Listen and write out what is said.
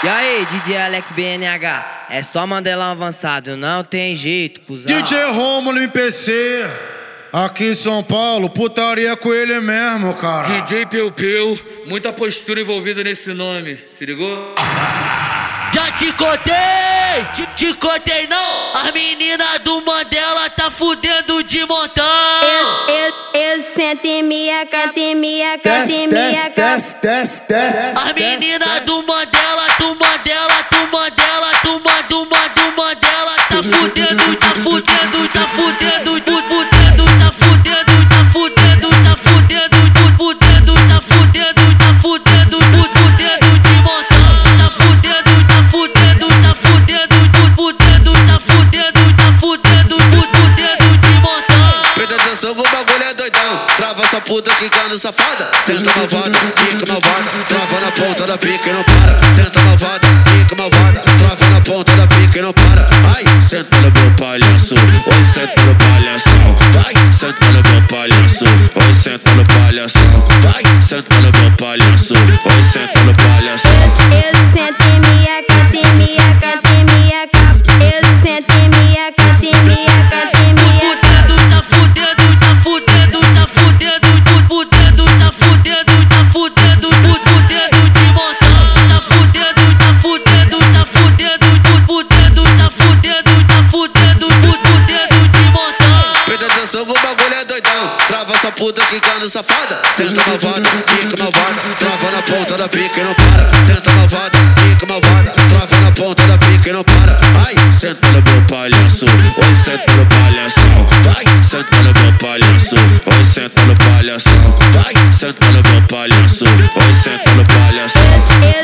E aí, DJ Alex BNH, é só Mandelão avançado, não tem jeito, cuzão. DJ Romulo MPC, aqui em São Paulo, putaria com ele mesmo, cara. DJ Peu Peu, muita postura envolvida nesse nome, se ligou? Já te contei, te, te contei não. As meninas do Mandela tá fudendo de montão. Eu, eu, eu sento em minha canta em minha canta em minha canta. As meninas Do Mandela tá fudendo, tá fudendo, tá fudendo, fu- fudendo, tá fudendo, tá fudendo, tá fudendo, fu- fudendo, tá fudendo, tá fudendo, fu- fudendo de montão. Tá fudendo, tá fudendo, tá fudendo, fu- fudendo, tá fudendo, tá fudendo, fu- fudendo de montão. Presta atenção que o bagulho é doidão. Trava essa puta quicando safada. Senta malvada, pica malvada. Trava na ponta da pica e não para. Senta Oi, senta no Trava essa puta quicando safada. Senta malvada, pica malvada. Trava na ponta da pica e não para. Senta malvada, pica malvada. Trava na ponta da pica e não para. Ai, senta no meu palhaço. Oi, senta no palhação. Vai, senta no meu palhaço. Oi, senta no palhação. Vai, senta no meu palhaço. Oi, senta no palhação.